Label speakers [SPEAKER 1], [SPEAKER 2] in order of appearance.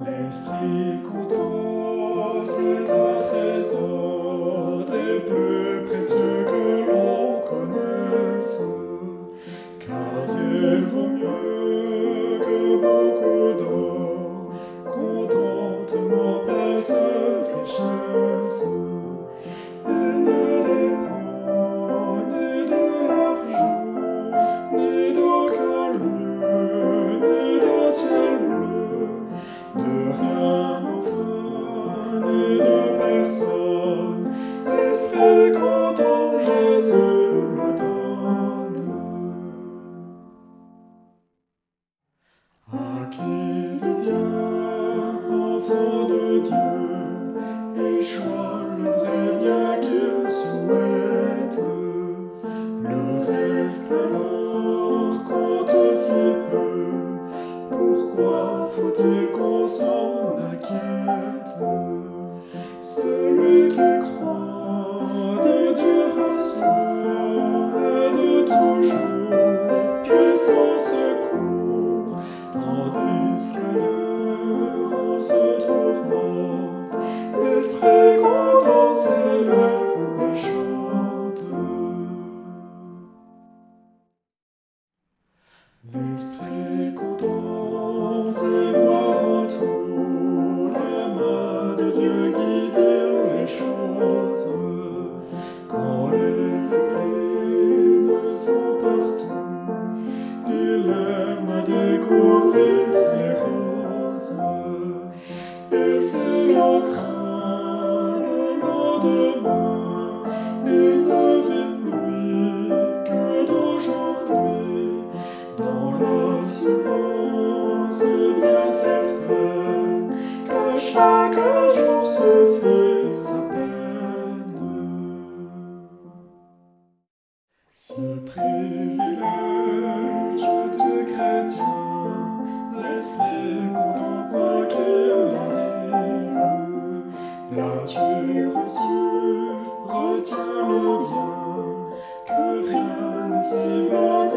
[SPEAKER 1] L'esprit content, c'est un trésor des plus précieux que l'on connaisse, car il vaut mieux. Le donne. À qui deviens, enfant de Dieu, et chois le vrai bien qu'il souhaite. Le reste alors compte si peu. Pourquoi faut-il qu'on s'en acquiert? Les ailes sont partout, des lèmes à découvrir les roses et c'est l'encre. Je te privilèges, je te chrétien, laissez contre quoi que l'arrivée. mais tu reçu, retiens le bien, que rien ne s'évade.